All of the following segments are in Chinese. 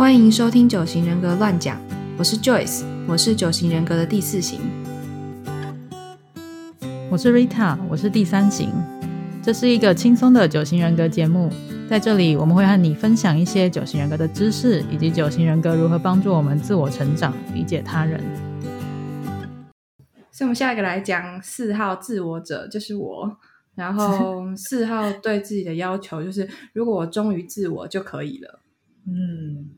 欢迎收听九型人格乱讲，我是 Joyce，我是九型人格的第四型。我是 Rita，我是第三型。这是一个轻松的九型人格节目，在这里我们会和你分享一些九型人格的知识，以及九型人格如何帮助我们自我成长、理解他人。所以，我们下一个来讲四号自我者，就是我。然后 四号对自己的要求就是，如果我忠于自我就可以了。嗯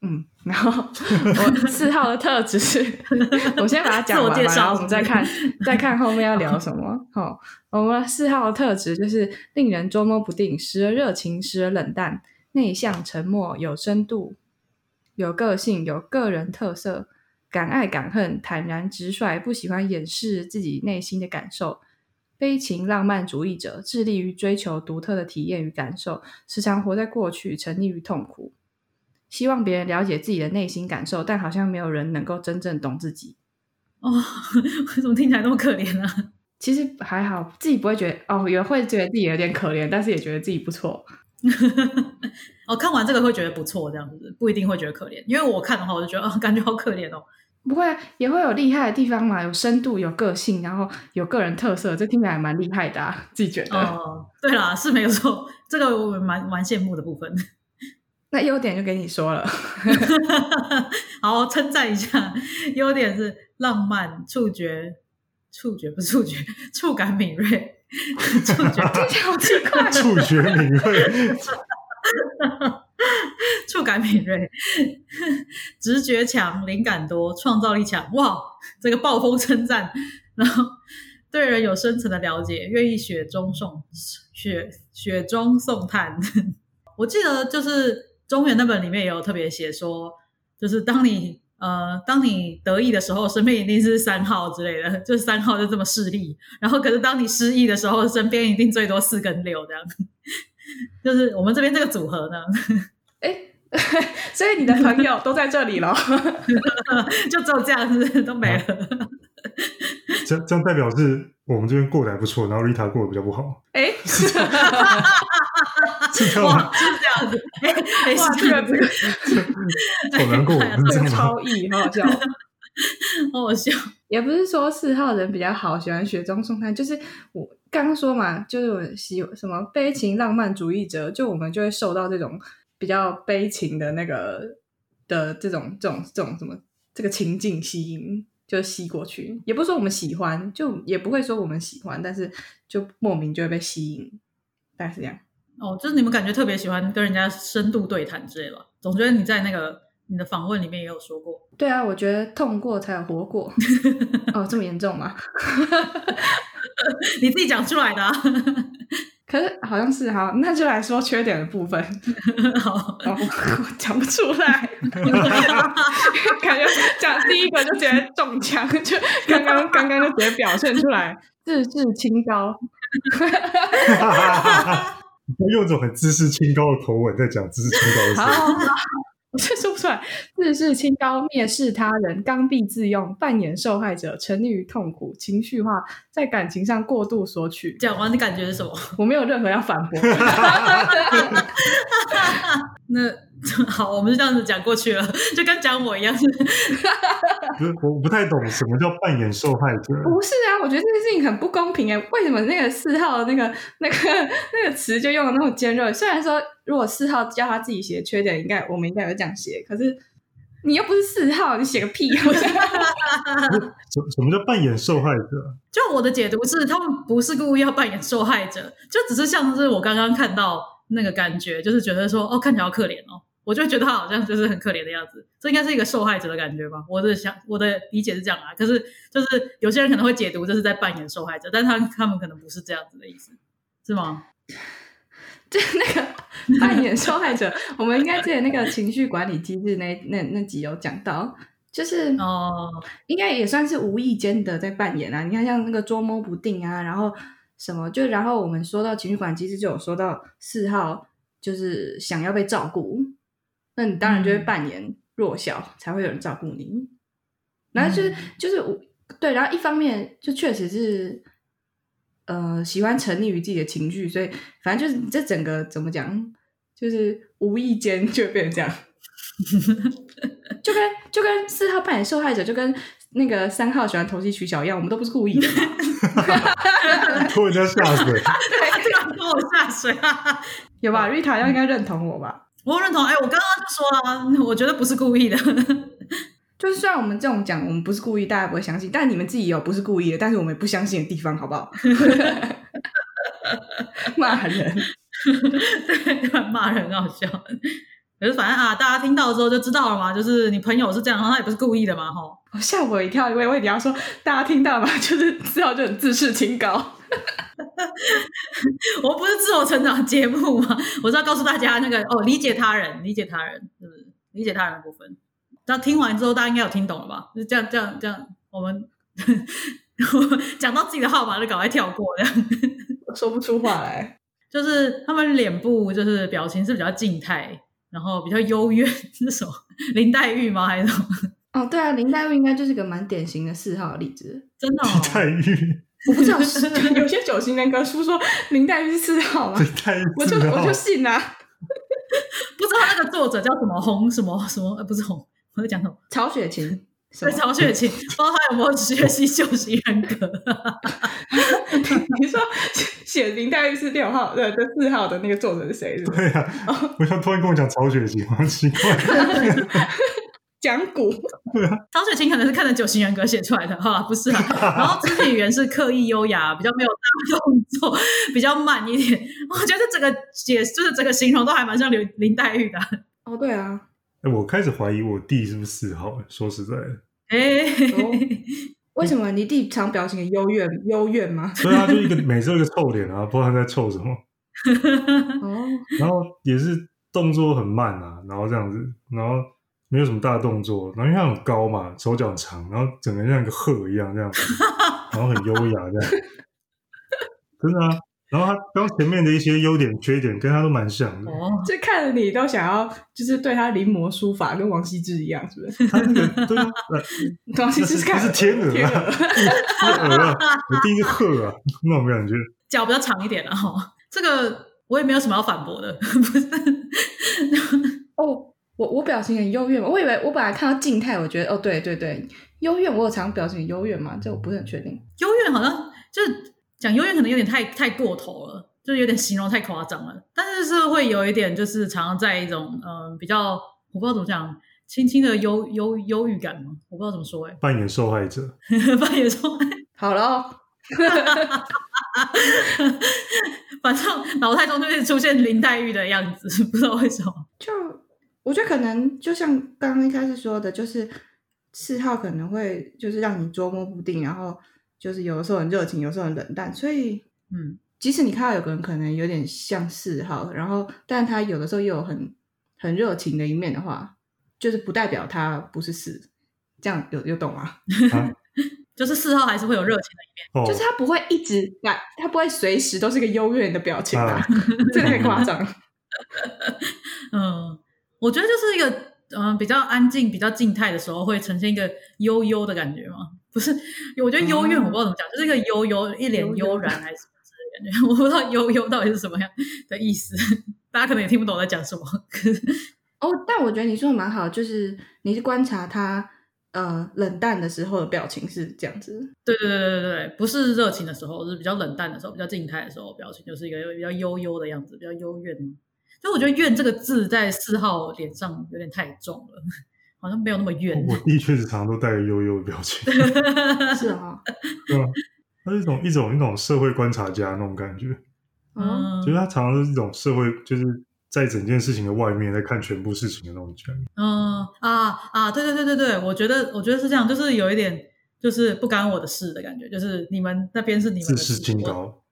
嗯。然后我四号的特质是，我先把它讲完，然后我们再看再看后面要聊什么。好，我们四号的特质就是令人捉摸不定，时而热情，时而冷淡，内向、沉默、有深度、有个性、有个人特色，敢爱敢恨，坦然直率，不喜欢掩饰自己内心的感受。悲情浪漫主义者致力于追求独特的体验与感受，时常活在过去，沉溺于痛苦，希望别人了解自己的内心感受，但好像没有人能够真正懂自己。哦，为什么听起来那么可怜呢？其实还好，自己不会觉得哦，也会觉得自己有点可怜，但是也觉得自己不错。哦，看完这个会觉得不错，这样子不一定会觉得可怜，因为我看的话，我就觉得哦，感觉好可怜哦。不会，也会有厉害的地方嘛，有深度，有个性，然后有个人特色，这听起来蛮厉害的，啊，自己觉得。哦，对啦，是没有错，这个我蛮蛮羡慕的部分。那优点就给你说了，好称赞一下，优点是浪漫、触觉、触觉不是触觉，触感敏锐，触觉听起来好奇怪，触觉敏锐。触感敏锐，直觉强，灵感多，创造力强。哇，这个暴风称赞。然后对人有深层的了解，愿意雪中送雪雪中送炭。我记得就是中原那本里面也有特别写说，就是当你呃当你得意的时候，身边一定是三号之类的，就是三号就这么势利。然后可是当你失意的时候，身边一定最多四跟六这样。就是我们这边这个组合呢，哎，所以你的朋友都在这里了，就只有这样子都没了。这这样代表是我们这边过得还不错，然后 Rita 过得比较不好。哎，是这样吗？是这样子。哎，哇，这个 这个好难过，这个超意，好好笑，好好笑。也不是说四号人比较好，喜欢雪中送炭，就是我。刚刚说嘛，就是我喜什么悲情浪漫主义者，就我们就会受到这种比较悲情的那个的这种这种这种什么这个情境吸引，就吸过去。也不是说我们喜欢，就也不会说我们喜欢，但是就莫名就会被吸引，大概是这样。哦，就是你们感觉特别喜欢跟人家深度对谈之类吧？总觉得你在那个你的访问里面也有说过。对啊，我觉得痛过才有活过。哦，这么严重吗？你自己讲出来的，可是好像是哈，那就来说缺点的部分。好，讲不出来，感觉讲第一个就直接中枪，就刚刚刚刚就直接表现出来，自视清高，用一种很自视清高的口吻在讲自视清高的事。我这说不出来，自视清高，蔑视他人，刚愎自用，扮演受害者，沉溺于痛苦，情绪化，在感情上过度索取。讲完的感觉是什么？我没有任何要反驳。那。好，我们就这样子讲过去了，就跟讲我一样。我不太懂什么叫扮演受害者。不是啊，我觉得这件事情很不公平哎。为什么那个四号那个、那个、那个词就用的那么尖锐？虽然说，如果四号叫他自己写缺点，应该我们应该有这样写。可是你又不是四号，你写个屁！什什么叫扮演受害者？就我的解读是，他们不是故意要扮演受害者，就只是像是我刚刚看到那个感觉，就是觉得说，哦，看起来好可怜哦。我就觉得他好像就是很可怜的样子，这应该是一个受害者的感觉吧？我的想我的理解是这样啊，可是就是有些人可能会解读这是在扮演受害者，但他他们可能不是这样子的意思，是吗？就那个扮演受害者，我们应该记得那个情绪管理机制那那那集有讲到，就是哦，应该也算是无意间的在扮演啊。你看像那个捉摸不定啊，然后什么就然后我们说到情绪管理机制，就有说到四号就是想要被照顾。那你当然就会扮演弱小，才会有人照顾你。然后就是就是我对，然后一方面就确实是，呃，喜欢沉溺于自己的情绪，所以反正就是这整个怎么讲，就是无意间就变成这样。就跟就跟四号扮演受害者，就跟那个三号喜欢投机取巧一样，我们都不是故意的。拖人家下水，对，这个拖我下水啊，有吧？Rita 要应该认同我吧？我认同。哎，我刚刚就说啊，我觉得不是故意的。就是虽然我们这种讲，我们不是故意，大家不会相信，但你们自己有不是故意的，但是我们不相信的地方，好不好？骂人，对，骂人很好笑。可是反正啊，大家听到之后就知道了嘛，就是你朋友是这样，他也不是故意的嘛，吼。吓我一跳，因为我一定要说，大家听到嘛？就是知道就很自视清高。我不是自我成长节目吗？我是要告诉大家那个哦，理解他人，理解他人，是不是？理解他人的部分。那听完之后，大家应该有听懂了吧？就这样，这样，这样，我们 讲到自己的号码就赶快跳过，这样说不出话来。就是他们脸部就是表情是比较静态，然后比较幽怨，是什么？林黛玉吗？还是什么？哦，对啊，林黛玉应该就是个蛮典型的四号的例子。真的？林黛玉，我不知道是，有些九型人格书说林黛玉是四号吗？林黛玉，我就我就信啊。不知道那个作者叫什么红什么什么？呃，不是红。我在讲什么？曹雪芹，对，曹雪芹，不知道他有没有学习九型人格？你说写林黛玉是六号，对，这四号的那个作者是谁？对啊，我想突然跟我讲曹雪芹，好奇怪。讲古，曹雪芹可能是看着九型人格写出来的，哈，不是啊。然后肢体语言是刻意优雅，比较没有大动作，比较慢一点。我觉得整个解就是整个形容都还蛮像林林黛玉的。哦，对啊。哎，我开始怀疑我弟是不是四号。说实在的，哎，为什么你弟常表情幽怨幽怨吗？对啊，就一个每次一个臭脸啊，不知道他在臭什么。哦，然后也是动作很慢啊，然后这样子，然后没有什么大动作，然后因为他很高嘛，手脚长，然后整个像一个鹤一样这样子，然后很优雅这样，真的啊。然后他刚前面的一些优点缺点跟他都蛮像的，哦就看着你都想要，就是对他临摹书法，跟王羲之一样，是不是？他那个对啊，王羲之是天鹅啊，是鹅啊，我第一个鹤啊，那种感觉，脚比较长一点了哈。这个我也没有什么要反驳的，不是？哦，我我表情很幽怨嘛，我以为我本来看到静态，我觉得哦，对对对，幽怨，我有常表情幽怨嘛，这我不是很确定。幽怨好像就是。讲幽怨可能有点太太过头了，就是有点形容太夸张了。但是是会有一点，就是常常在一种嗯比较，我不知道怎么讲，轻轻的忧忧忧郁感嘛？我不知道怎么说哎。扮演受害者，扮演受害。好了，反正脑袋中就会出现林黛玉的样子，不知道为什么。就我觉得可能就像刚刚一开始说的，就是四号可能会就是让你捉摸不定，然后。就是有的时候很热情，有时候很冷淡，所以，嗯，即使你看到有个人可能有点像四号，然后，但他有的时候又有很很热情的一面的话，就是不代表他不是四，这样有有懂吗？就是四号还是会有热情的一面，就是他不会一直来，他不会随时都是个幽怨的表情啊，这太夸张。嗯，我觉得就是一个嗯比较安静、比较静态的时候，会呈现一个悠悠的感觉嘛。不是，我觉得幽怨我不知道怎么讲，就是一个悠悠一脸悠然还是什么之类的感觉，我不知道悠悠到底是什么样的意思，大家可能也听不懂我在讲什么。哦，但我觉得你说的蛮好，就是你是观察他呃冷淡的时候的表情是这样子。对对对对对对，不是热情的时候，是比较冷淡的时候，比较静态的时候，表情就是一个比较悠悠的样子，比较幽怨。就我觉得“怨”这个字在四号脸上有点太重了。好像没有那么怨。我弟确实常常都带着悠悠的表情。是啊，对吧？他是一种一种一种社会观察家那种感觉。嗯，就是他常常是一种社会，就是在整件事情的外面在看全部事情的那种感觉。嗯啊啊，对对对对对，我觉得我觉得是这样，就是有一点就是不干我的事的感觉，就是你们那边是你们自视清高。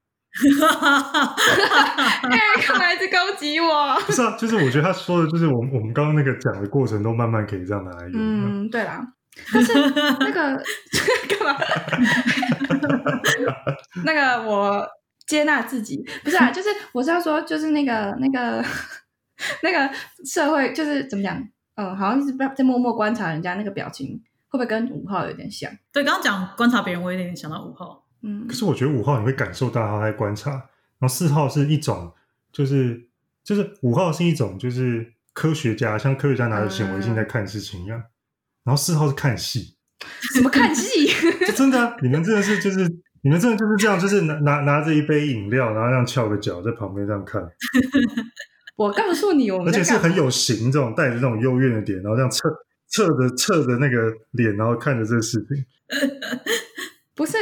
哈哈哈哈哈！看来是攻击我。不是啊，就是我觉得他说的，就是我们我们刚刚那个讲的过程，都慢慢可以这样拿来用。嗯，对啦。但是那个 干嘛？那个我接纳自己，不是啊，就是我是要说，就是那个那个 那个社会，就是怎么讲？嗯，好像是在默默观察人家那个表情，会不会跟五号有点像？对，刚刚讲观察别人，我有点想到五号。可是我觉得五号你会感受到他在观察，然后四号是一种，就是就是五号是一种，就是科学家，像科学家拿着显微镜在看事情一样。然后四号是看戏，什么看戏？真的，你们真的是就是你们真的就是这样，就是拿拿拿着一杯饮料，然后这样翘个脚在旁边这样看。我告诉你，我们而且是很有型，这种带着这种幽怨的点，然后这样侧侧着侧着那个脸，然后看着这个视频。不是，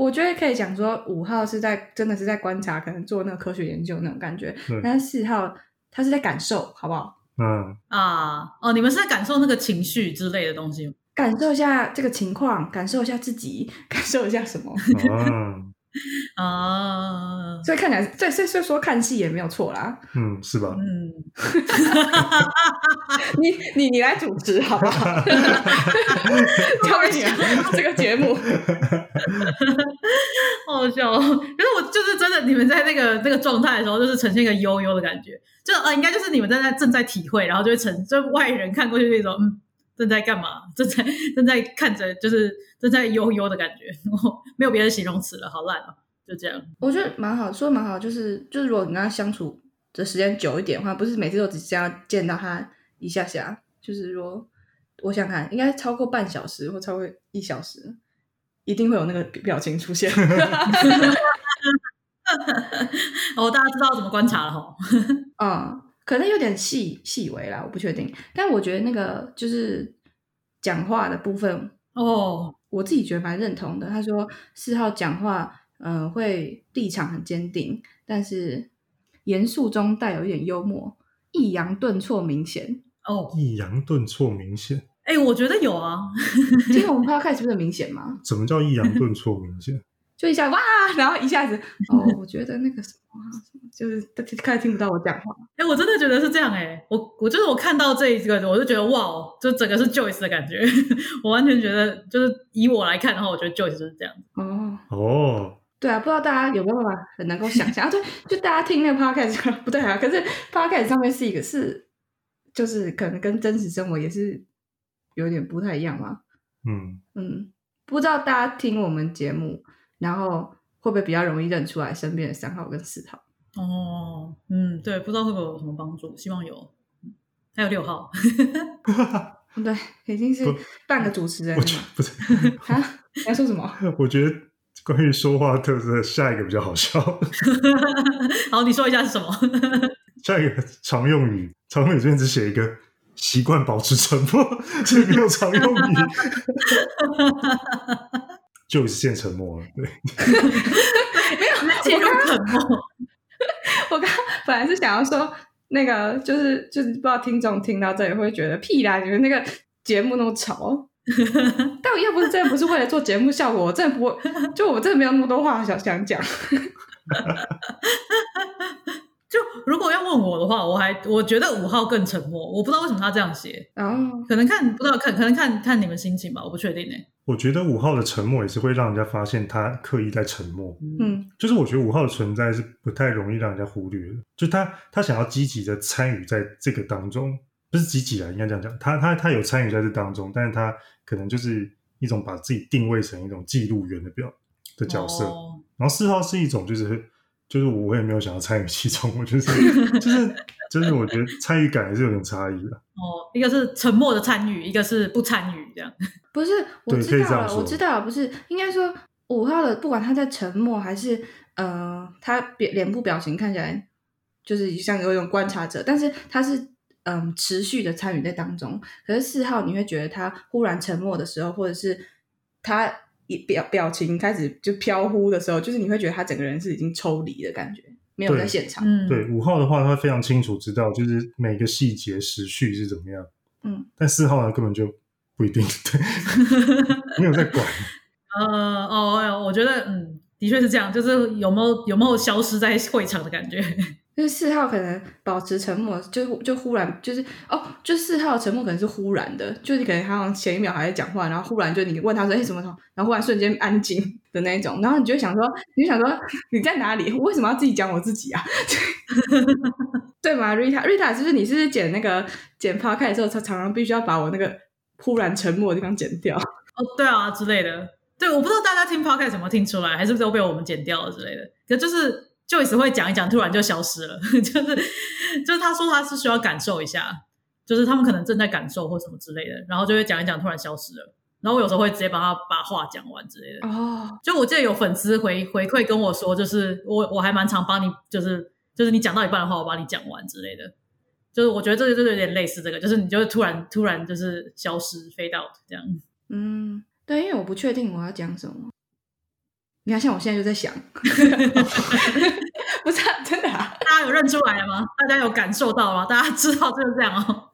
我觉得可以讲说，五号是在真的是在观察，可能做那个科学研究那种感觉。但是四号他是在感受，好不好？嗯啊哦，你们是在感受那个情绪之类的东西，感受一下这个情况，感受一下自己，感受一下什么？嗯。啊，所以看起来，对，所以所以说看戏也没有错啦。嗯，是吧？嗯，你你你来主持好不好？交给你这个节目，好笑。可是我就是真的，你们在那个那个状态的时候，就是呈现一个悠悠的感觉，就呃，应该就是你们在在正在体会，然后就会成就外人看过去那种，嗯，正在干嘛？正在正在看着，就是。正在悠悠的感觉，没有别的形容词了，好烂哦，就这样。我觉得蛮好，说蛮好，就是就是，如果你跟他相处的时间久一点的话，不是每次都只这样见到他一下下，就是说，我想看，应该超过半小时或超过一小时，一定会有那个表情出现。哦，大家知道怎么观察了哈。嗯，可能有点细细微啦，我不确定。但我觉得那个就是讲话的部分哦。我自己觉得蛮认同的。他说四号讲话，嗯，会立场很坚定，但是严肃中带有一点幽默，抑扬顿挫明显。哦，抑扬顿挫明显。哎，我觉得有啊。今天我们快要开始，不是很明显吗？怎么叫抑扬顿挫明显？就一下哇，然后一下子哦，我觉得那个什么，就是他开始听不到我讲话。哎，我真的觉得是这样哎，我我就是我看到这一个，我就觉得哇，就整个是 Joyce 的感觉。我完全觉得，就是以我来看的话，我觉得 Joyce 就是这样。哦哦，对啊，不知道大家有没有办法很能够想象啊？对，就大家听那个 podcast 不对啊，可是 podcast 上面是一个是，就是可能跟真实生活也是有点不太一样嘛。嗯嗯，不知道大家听我们节目。然后会不会比较容易认出来身边的三号跟四号？哦，嗯，对，不知道会不会有什么帮助？希望有。还有六号，对，已经是半个主持人了。不是啊？要说什么？我觉得关于说话特色，下一个比较好笑。好，你说一下是什么？下一个常用语，常用语这边只写一个习惯保持沉默，这没有常用语。就现沉默了，对，没有 陷入沉默。我刚本来是想要说那个，就是就是不知道听众听到这里会觉得屁啦，你们那个节目那么吵。但我要不是真的不是为了做节目效果，我真的不会，就我真的没有那么多话想想讲。就如果要问我的话，我还我觉得五号更沉默，我不知道为什么他这样写，哦，可能看不知道看，可能看看你们心情吧，我不确定诶。我觉得五号的沉默也是会让人家发现他刻意在沉默，嗯，就是我觉得五号的存在是不太容易让人家忽略的，就他他想要积极的参与在这个当中，不是积极啊，应该这样讲，他他他有参与在这当中，但是他可能就是一种把自己定位成一种记录员的表的角色，然后四号是一种就是。就是我也没有想要参与其中，我就是就是就是，我觉得参与感还是有点差异的。哦，一个是沉默的参与，一个是不参与，这样。不是，我知道了，我知道了，不是应该说五号的，不管他在沉默还是呃，他脸脸部表情看起来就是像有一种观察者，但是他是嗯持续的参与在当中。可是四号你会觉得他忽然沉默的时候，或者是他。表表情开始就飘忽的时候，就是你会觉得他整个人是已经抽离的感觉，没有在现场。对五号的话，他非常清楚知道，就是每个细节时序是怎么样。嗯，但四号呢，根本就不一定，对，没有在管。呃，哦，我觉得，嗯，的确是这样，就是有没有有没有消失在会场的感觉。就是四号可能保持沉默，就就忽然就是哦，就四号沉默可能是忽然的，就是可能他好像前一秒还在讲话，然后忽然就你问他说哎什么什么，然后忽然瞬间安静的那一种，然后你就想说，你就想说你在哪里？我为什么要自己讲我自己啊？对 吗？Rita，Rita，是不是你是剪那个剪 p 开的时候，他常常必须要把我那个忽然沉默的地方剪掉？哦，对啊之类的。对，我不知道大家听 podcast 怎么听出来，还是都被我们剪掉了之类的。可就是。Joyce 会讲一讲，突然就消失了，就是就是他说他是需要感受一下，就是他们可能正在感受或什么之类的，然后就会讲一讲，突然消失了。然后我有时候会直接帮他把话讲完之类的。哦，就我记得有粉丝回回馈跟我说，就是我我还蛮常帮你，就是就是你讲到一半的话，我帮你讲完之类的。就是我觉得这个就是有点类似这个，就是你就突然突然就是消失飞到这样。嗯，对，因为我不确定我要讲什么。你看，像我现在就在想 不是真的啊？大家有认出来了吗？大家有感受到吗？大家知道就是这样哦。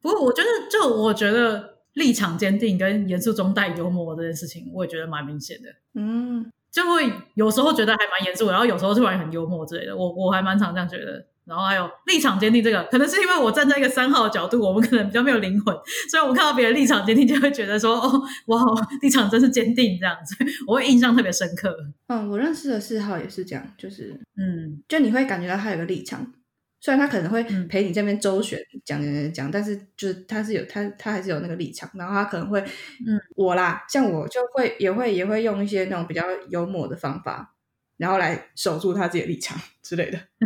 不过我觉得，就我觉得立场坚定跟严肃中带幽默这件事情，我也觉得蛮明显的。嗯，就会有时候觉得还蛮严肃，然后有时候突然很幽默之类的。我我还蛮常这样觉得。然后还有立场坚定，这个可能是因为我站在一个三号的角度，我们可能比较没有灵魂，所以我们看到别人立场坚定，就会觉得说：“哦，哇，立场真是坚定。”这样子，我会印象特别深刻。嗯，我认识的四号也是这样，就是嗯，就你会感觉到他有个立场，虽然他可能会陪你这边周旋讲讲讲，但是就是他是有他他还是有那个立场，然后他可能会嗯，我啦，像我就会也会也会用一些那种比较幽默的方法。然后来守住他自己的立场之类的，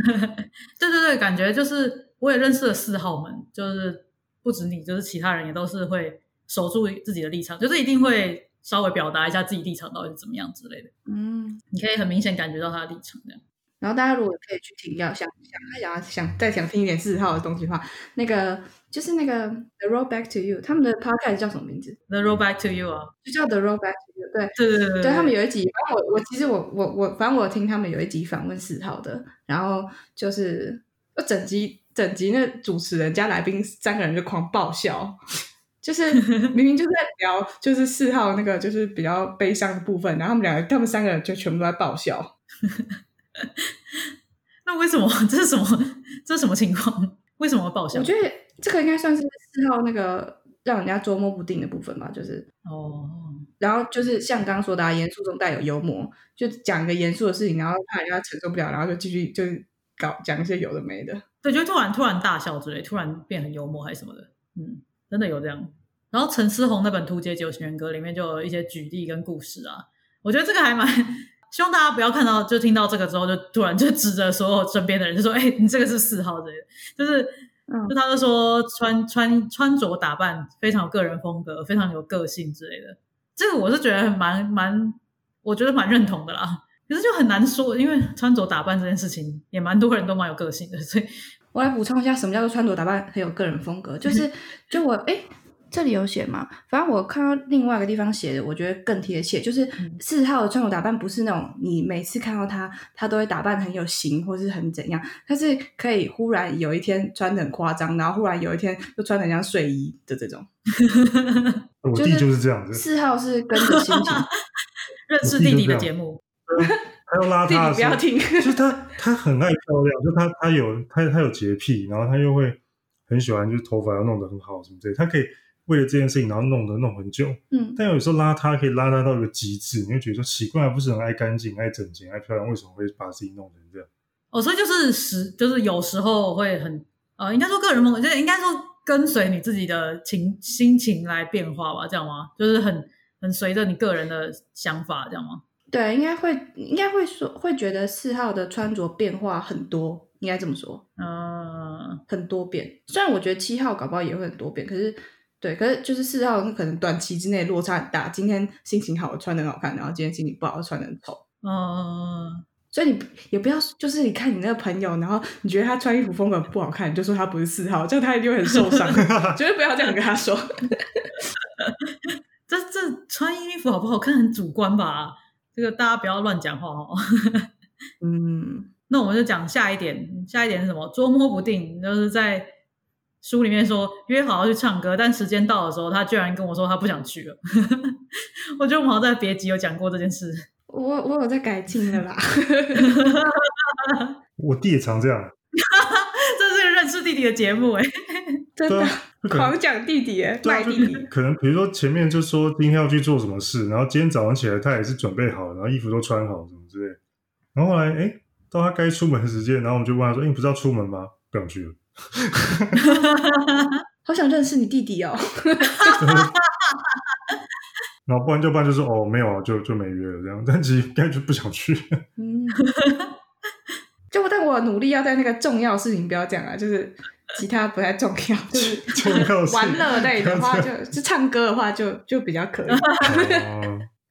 对对对，感觉就是我也认识了四号们，就是不止你，就是其他人也都是会守住自己的立场，就是一定会稍微表达一下自己立场到底是怎么样之类的。嗯，你可以很明显感觉到他的立场这样。然后大家如果可以去听，要想想想想再想听一点四号的东西的话，那个就是那个 The Road Back to You，他们的 podcast 叫什么名字？The Road Back to You 啊，就叫 The Road Back to You。对对对对，对他们有一集，反正我我其实我我我反正我听他们有一集访问四号的，然后就是整集整集那主持人加来宾三个人就狂爆笑，就是 明明就是在聊就是四号那个就是比较悲伤的部分，然后他们两个他们三个人就全部都在爆笑。那为什么 这是什么？这是什么情况？为什么爆笑？我觉得这个应该算是四号那个让人家捉摸不定的部分吧。就是哦，然后就是像刚刚说的，严肃中带有幽默，就讲一个严肃的事情，然后怕人家承受不了，然后就继续就搞讲一些有的没的。对，就突然突然大笑之类，突然变很幽默还是什么的。嗯，真的有这样。然后陈思宏那本《图解九型人格》里面就有一些举例跟故事啊，我觉得这个还蛮。希望大家不要看到就听到这个之后就突然就指着所有身边的人就说：“哎，你这个是四号之类的。”就是，就他就说穿穿穿着打扮非常有个人风格，非常有个性之类的。这个我是觉得蛮蛮，我觉得蛮认同的啦。可是就很难说，因为穿着打扮这件事情也蛮多人都蛮有个性的。所以我来补充一下，什么叫做穿着打扮很有个人风格？就是 就我哎。这里有写吗？反正我看到另外一个地方写的，我觉得更贴切。就是四号的穿着打扮不是那种你每次看到他，他都会打扮很有型，或是很怎样。他是可以忽然有一天穿的很夸张，然后忽然有一天又穿的像睡衣的这种。我弟就是这样子。四号是跟着心情 认识弟弟的节目，他要拉他，不要听。就是他，他很爱漂亮，就他他有他他有洁癖，然后他又会很喜欢，就是头发要弄得很好什么之类，他可以。为了这件事情，然后弄得弄很久，嗯，但有时候邋遢可以邋遢到一个极致，你会觉得说奇怪，不是很爱干净、爱整洁、爱漂亮，为什么会把自己弄成这样？哦，所以就是时，就是有时候会很，呃，应该说个人风格，就应该说跟随你自己的情心情来变化吧，这样吗？就是很很随着你个人的想法，这样吗？对，应该会，应该会说，会觉得四号的穿着变化很多，应该这么说，嗯，很多变。虽然我觉得七号搞不好也会很多变，可是。对，可是就是四号可能短期之内落差很大。今天心情好，穿的很好看，然后今天心情不好，穿的很丑。嗯，所以你也不要，就是你看你那个朋友，然后你觉得他穿衣服风格不好看，你就说他不是四号，这样他一定会很受伤。绝对不要这样跟他说。这这穿衣服好不好看很主观吧？这个大家不要乱讲话哦。嗯，那我们就讲下一点，下一点是什么？捉摸不定，就是在。书里面说约好要去唱歌，但时间到的时候，他居然跟我说他不想去了。我觉得我们好像在别集有讲过这件事。我我有在改进的啦。我弟也常这样。这是认识弟弟的节目哎，真的狂讲弟弟哎，卖弟弟。可能比如说前面就说今天要去做什么事，然后今天早上起来他也是准备好，然后衣服都穿好什么之类。然后后来哎，到他该出门的时间，然后我们就问他说：“哎，你不是要出门吗？不想去了。” 好想认识你弟弟哦！然后不然就不然就是哦没有啊，就就没约了这样，但其实该就不想去。嗯就但我努力要在那个重要事情不要讲啊，就是其他不太重要，就是重要玩乐类的话，就就唱歌的话就就比较可以。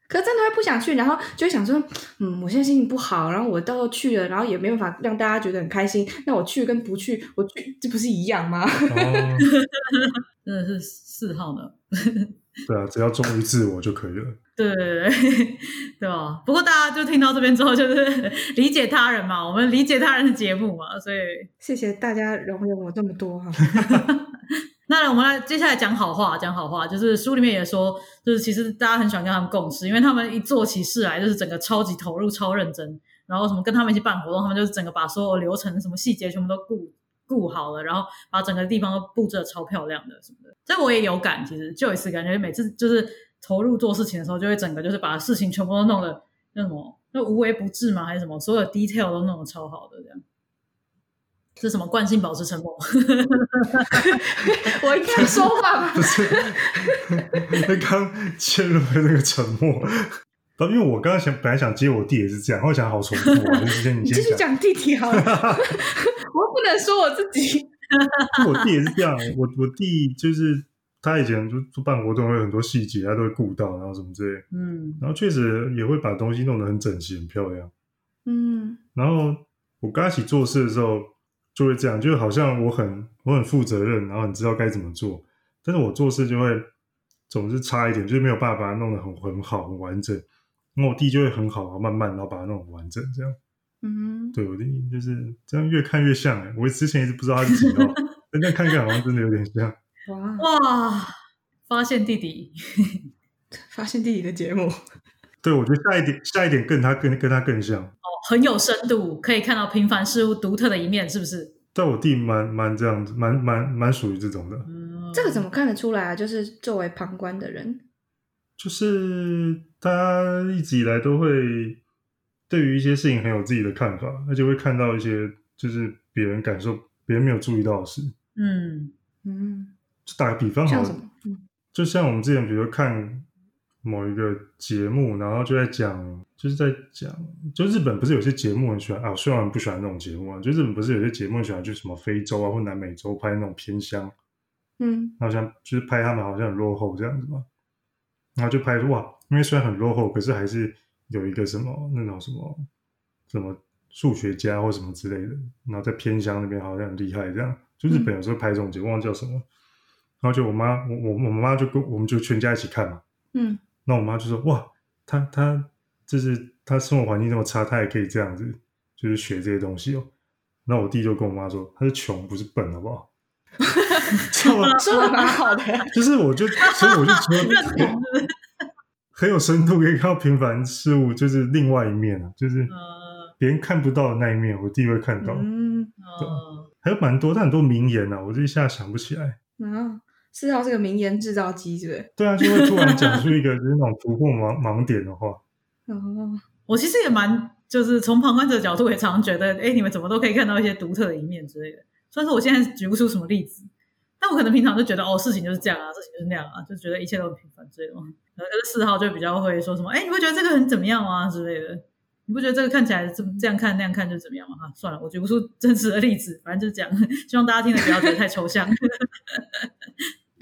可是真的会不想去，然后就会想说，嗯，我现在心情不好，然后我到时候去了，然后也没办法让大家觉得很开心。那我去跟不去，我去这不是一样吗？真的是四号呢。对啊，只要忠于自我就可以了。对对对，对吧？不过大家就听到这边之后，就是理解他人嘛，我们理解他人的节目嘛，所以谢谢大家容忍我这么多哈。那我们来接下来讲好话，讲好话，就是书里面也说，就是其实大家很喜欢跟他们共事，因为他们一做起事来就是整个超级投入、超认真，然后什么跟他们一起办活动，他们就是整个把所有流程、什么细节全部都顾顾好了，然后把整个地方都布置的超漂亮的什么的。这我也有感，其实就一次感觉每次就是投入做事情的时候，就会整个就是把事情全部都弄得那什么，那无微不至嘛？还是什么？所有 detail 都弄得超好的这样。是什么惯性保持沉默？我应该说话吗？不是，他刚切入了那个沉默。因为我刚刚想本来想接我弟也是这样，我想好重复啊，就先你先讲弟弟好了。我不能说我自己，我弟也是这样。我我弟就是他以前就做办活动有很多细节，他都会顾到，然后什么之类。嗯，然后确实也会把东西弄得很整齐、很漂亮。嗯，然后我跟他一起做事的时候。就会这样，就好像我很我很负责任，然后你知道该怎么做，但是我做事就会总是差一点，就是没有办法把它弄得很很好很完整。那我弟就会很好，慢慢然后把它弄很完整，这样。嗯，对，我弟就是这样，越看越像哎。我之前一直不知道他是几号，但在看看好像真的有点像。哇哇！发现弟弟，发现弟弟的节目。对，我觉得下一点下一点跟他跟跟他更像。很有深度，可以看到平凡事物独特的一面，是不是？但我弟蛮蛮这样子，蛮蛮蛮属于这种的。这个怎么看得出来啊？就是作为旁观的人，就是他一直以来都会对于一些事情很有自己的看法，而且会看到一些就是别人感受、别人没有注意到的事。嗯嗯，就打个比方，好，就像我们之前，比如看。某一个节目，然后就在讲，就是在讲，就日本不是有些节目很喜欢啊，虽然不喜欢那种节目啊，就日本不是有些节目喜欢去什么非洲啊或南美洲拍那种偏乡，嗯，好像就是拍他们好像很落后这样子嘛，然后就拍哇，因为虽然很落后，可是还是有一个什么那种什么什么数学家或什么之类的，然后在偏乡那边好像很厉害这样，就日本有时候拍这种节目，叫什么，然后就我妈我我我妈就跟我们就全家一起看嘛，嗯。那我妈就说：“哇，他他就是他生活环境那么差，他也可以这样子，就是学这些东西哦。”那我弟就跟我妈说：“他是穷，不是笨，好不好？” 说的蛮好的，就是我就所以我就觉得很有深度，可以看到平凡事物就是另外一面啊，就是别人看不到的那一面，我弟会看到。嗯，还有蛮多，但很多名言啊，我这一下想不起来。嗯。四号是个名言制造机，是不是？对啊，就会突然讲出一个 就是那种突破盲盲点的话。哦，我其实也蛮，就是从旁观者角度也常常觉得，哎，你们怎么都可以看到一些独特的一面之类的。虽然说我现在举不出什么例子，但我可能平常就觉得，哦，事情就是这样啊，事情就是那样啊，就觉得一切都很平凡之类的。可是四号就比较会说什么，哎，你会觉得这个很怎么样啊之类的。你不觉得这个看起来这这样看那样看就怎么样吗？哈，算了，我举不出真实的例子，反正就是这样，希望大家听的不要觉得太抽象。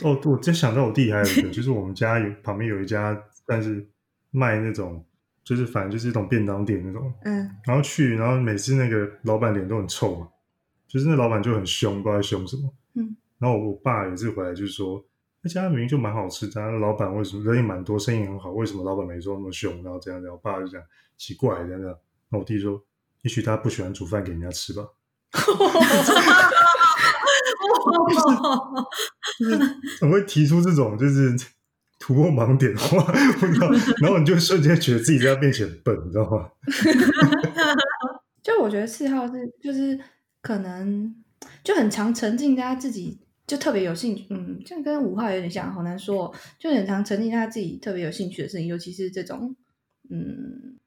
哦，我真想到我弟还有一个，就是我们家有旁边有一家，但是卖那种，就是反正就是一种便当店那种，嗯，然后去，然后每次那个老板脸都很臭嘛，就是那老板就很凶，不知道凶什么，嗯，然后我爸有次回来就是说，那家明明就蛮好吃，但老板为什么人也蛮多，生意很好，为什么老板每次都那么凶？然后这样这样，我爸就讲奇怪这样这样，那我弟说，也许他不喜欢煮饭给人家吃吧。就是很会提出这种就是突破盲点的话，然后你就瞬间觉得自己在他面前笨，你知道吗？就我觉得四号是就是可能就很常沉浸在他自己就特别有兴趣，嗯，这跟五号有点像，好难说，就很常沉浸在他自己特别有兴趣的事情，尤其是这种，嗯，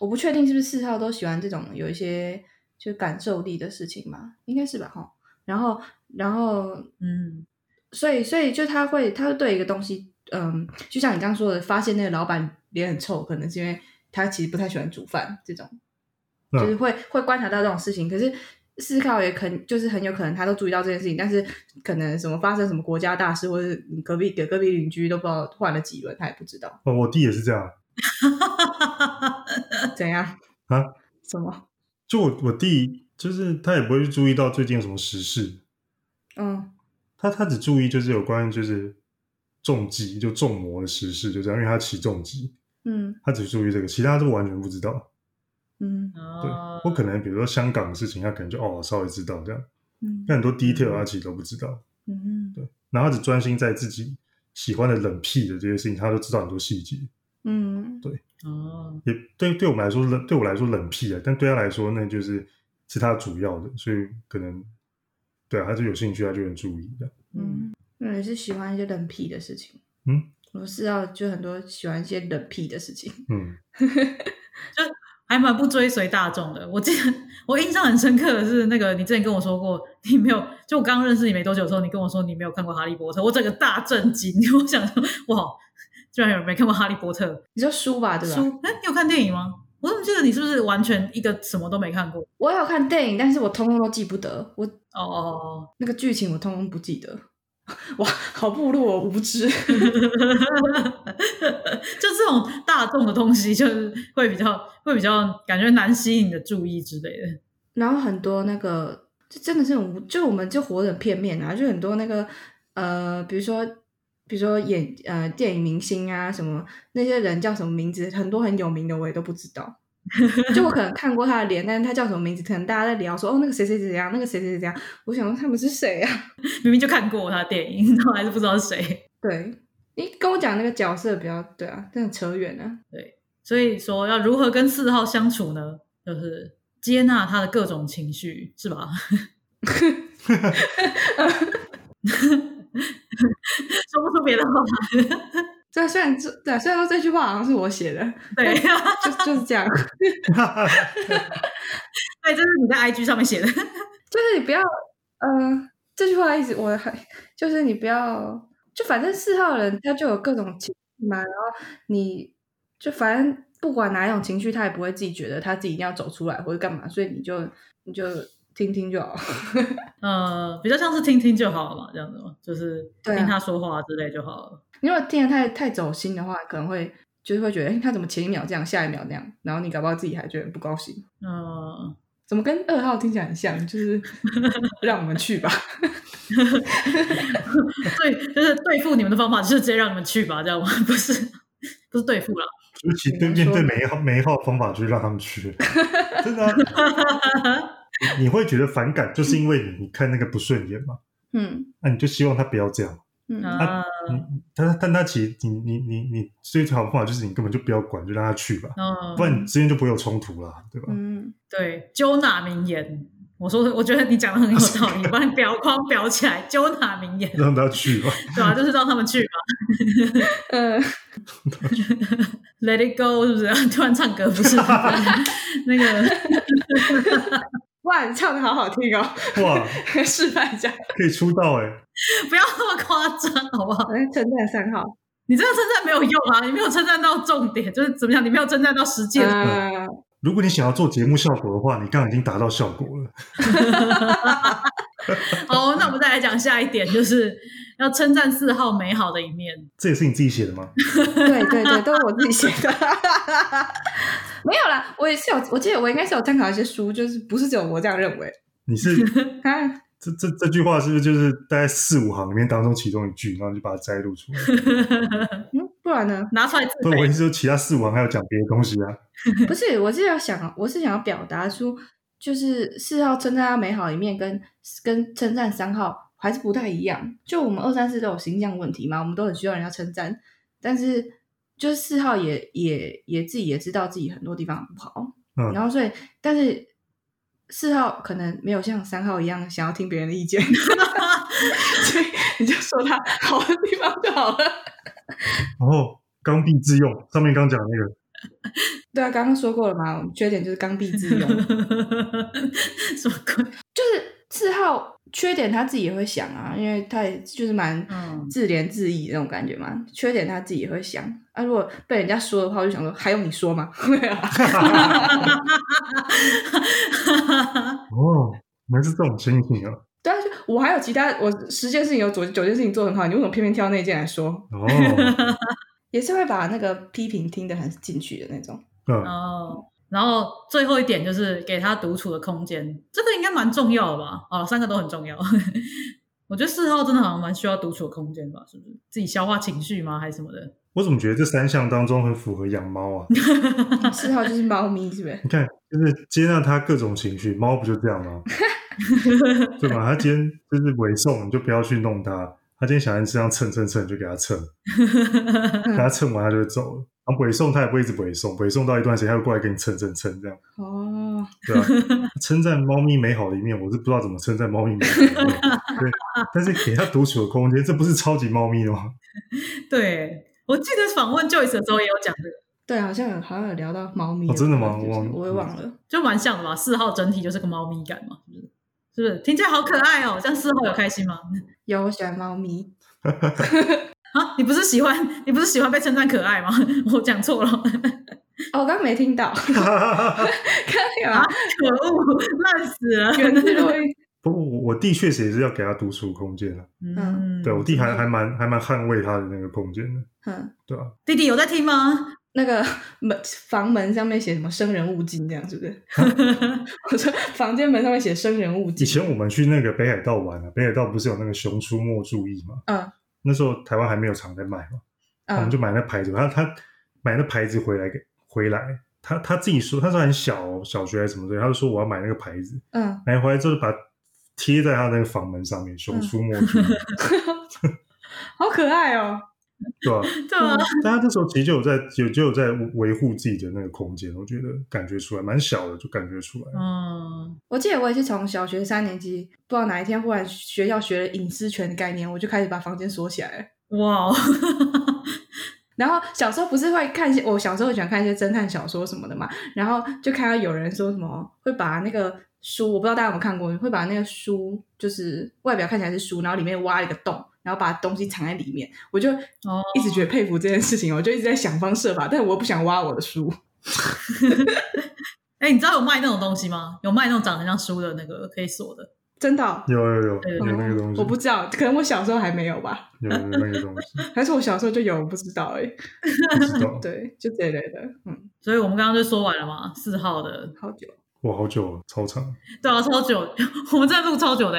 我不确定是不是四号都喜欢这种有一些就感受力的事情嘛，应该是吧，哈。然后，然后，嗯，所以，所以就他会，他会对一个东西，嗯，就像你刚刚说的，发现那个老板脸很臭，可能是因为他其实不太喜欢煮饭这种。就是会会观察到这种事情。可是思考也肯就是很有可能他都注意到这件事情，但是可能什么发生什么国家大事，或者你隔壁隔隔壁邻居都不知道换了几轮，他也不知道。哦，我弟也是这样。怎样啊？什么？就我我弟，就是他也不会去注意到最近有什么时事。嗯，他他只注意就是有关就是重疾就重魔的时事，就这样，因为他骑重疾。嗯，他只注意这个，其他都完全不知道。嗯，对，我可能比如说香港的事情，他可能就哦稍微知道这样。嗯，但很多 detail 他其实都不知道。嗯，对，然后他只专心在自己喜欢的冷僻的这些事情，他都知道很多细节。嗯，对，哦，也对，对我们来说冷，对我来说冷僻啊，但对他来说那就是是他主要的，所以可能对啊，他就有兴趣，他就很注意的。嗯，那也是喜欢一些冷僻的事情。嗯，我是要就很多喜欢一些冷僻的事情。嗯，就还蛮不追随大众的。我记得我印象很深刻的是，那个你之前跟我说过，你没有就我刚认识你没多久的时候，你跟我说你没有看过《哈利波特》，我整个大震惊。我想说，哇，居然有人没看过《哈利波特》？你说书吧，对吧？书？哎，你有看电影吗？我怎么记得你是不是完全一个什么都没看过？我有看电影，但是我通通都记不得。我哦哦哦，那个剧情我通通不记得。哇，好暴露我无知。就这种大众的东西，就是会比较会比较感觉难吸引你的注意之类的。然后很多那个，就真的是很无，就我们就活得很片面啊，就很多那个呃，比如说比如说演呃电影明星啊什么那些人叫什么名字，很多很有名的我也都不知道。就我可能看过他的脸，但是他叫什么名字，可能大家在聊说哦那个谁谁谁怎样，那个谁谁谁怎样。我想说他们是谁啊？明明就看过他的电影，然后还是不知道是谁。对你跟我讲那个角色比较对啊，真的扯远了。对，所以说要如何跟四号相处呢？就是接纳他的各种情绪，是吧？说不出别的话。这虽然这对，虽然说这句话好像是我写的，对，就就是这样。对，这是你在 IG 上面写的，就是你不要，呃，这句话一直我还就是你不要，就反正四号人他就有各种情绪嘛，然后你就反正不管哪一种情绪，他也不会自己觉得他自己一定要走出来或者干嘛，所以你就你就听听就好。呃，比较像是听听就好了嘛，这样子嘛，就是听他说话之类就好了。你如果听得太太走心的话，可能会就是会觉得，哎，他怎么前一秒这样，下一秒那样，然后你搞不好自己还觉得不高兴。嗯，怎么跟二号听起来很像？就是 让我们去吧。对，就是对付你们的方法就是直接让你们去吧，这样吗？不是，不是对付了。就是其对面对每一号每一号方法，就是让他们去，真的啊、你你会觉得反感，就是因为你你看那个不顺眼嘛，嗯那、你就希望他不要这样。嗯啊，你但但他其实你你你你最好的方法就是你根本就不要管，就让他去吧，嗯，不然你之间就不会有冲突了，对吧？嗯，对，揪纳名言。我说，我觉得你讲的很有道理，把你表框裱起来，揪纳名言，让他去吧。对吧、就是让他们去吧嗯，，Let it go，是不是？突然唱歌不是 那个，哇，你唱的好好听哦，哇，示范一下，可以出道哎！不要那么夸张，好不好？来称赞三号。你这个称赞没有用啊，你没有称赞到重点，就是怎么样？你没有称赞到实践。呃，如果你想要做节目效果的话，你刚刚已经达到效果了。好，那我们再来讲下一点，就是要称赞四号美好的一面。这也是你自己写的吗？对对对，都是我自己写的。没有啦，我也是有，我记得我应该是有参考一些书，就是不是只有我这样认为。你是 啊，这这这句话是不是就是大概四五行里面当中其中一句，然后你就把它摘录出来？嗯，不然呢？拿出来自不是，我意肥。思说其他四五行还有讲别的东西啊。不是，我是要想，我是想要表达出，就是四号称赞他美好一面跟，跟称赞三号还是不太一样。就我们二三四都有形象问题嘛，我们都很需要人家称赞，但是就是四号也也也自己也知道自己很多地方不好，嗯然后所以，但是四号可能没有像三号一样想要听别人的意见，所以你就说他好的地方就好了。然后刚愎自用，上面刚讲那个，对啊，刚刚说过了嘛，缺点就是刚愎自用。什么鬼？就是四号缺点他自己也会想啊，因为他也就是蛮自怜自艾那种感觉嘛。缺点他自己也会想啊，如果被人家说的话，我就想说还用你说吗？哦，原来是这种心情啊。对啊，我还有其他，我十件事情有九九件事情做很好，你为什么偏偏挑那件来说？哦，也是会把那个批评听得很进去的那种。哦，然后最后一点就是给他独处的空间，这个应该蛮重要的吧？哦，三个都很重要。我觉得四号真的好像蛮需要独处的空间吧？是不是自己消化情绪吗？还是什么的？我怎么觉得这三项当中很符合养猫啊？四号就是猫咪，是不是？你看，就是接纳它各种情绪，猫不就这样吗？对吧？他今天就是尾送，你就不要去弄它。他今天想在身上蹭蹭蹭，就给他蹭，给他蹭完他就会走了。然后尾送他也不会一直尾送，尾送到一段时间他会过来给你蹭蹭蹭这样。哦，对啊，称赞猫咪美好的一面，我是不知道怎么称赞猫咪美好的一面。对，但是给他独处的空间，这不是超级猫咪的吗？对，我记得访问 Joyce 的时候也有讲这个。对，好像有好像有聊到猫咪。真的吗？我我也忘了，就蛮像的吧。四号整体就是个猫咪感嘛，是不是？是不是听起来好可爱哦？这样四号有开心吗？有，我喜欢猫咪。啊，你不是喜欢 你不是喜欢被称赞可爱吗？我讲错了。哦，我刚刚没听到。看到吗？可恶，烂死了！不过我我弟确实也是要给他独处空间的。嗯，对我弟还还蛮还蛮捍卫他的那个空间的。嗯，对啊？弟弟有在听吗？那个门房门上面写什么“生人勿近”这样是不是？我说房间门上面写“生人勿近”。以前我们去那个北海道玩啊，北海道不是有那个“熊出没注意”吗？嗯，那时候台湾还没有厂在卖嘛，我们就买那牌子。他他买那牌子回来给回来，他他自己说，他说很小小学还是什么的，他就说我要买那个牌子。嗯，买回来之后把贴在他那个房门上面，“熊出没注意”，好可爱哦。对啊，对啊，大家这时候其实就有在有就有在维护自己的那个空间，我觉得感觉出来蛮小的，就感觉出来。嗯，我记得我也是从小学三年级，不知道哪一天忽然学校学了隐私权的概念，我就开始把房间锁起来。哇！然后小时候不是会看一些，我小时候喜欢看一些侦探小说什么的嘛，然后就看到有人说什么会把那个书，我不知道大家有没有看过，会把那个书就是外表看起来是书，然后里面挖一个洞。然后把东西藏在里面，我就一直觉得佩服这件事情，我就一直在想方设法，但是我不想挖我的书。哎，你知道有卖那种东西吗？有卖那种长得像书的那个可以锁的，真的有有有有那个东西。我不知道，可能我小时候还没有吧。有那个东西，还是我小时候就有，我不知道哎。不知道，对，就这类的。嗯，所以我们刚刚就说完了嘛，四号的好久，哇，好久，超长。对啊，超久，我们在录超久的。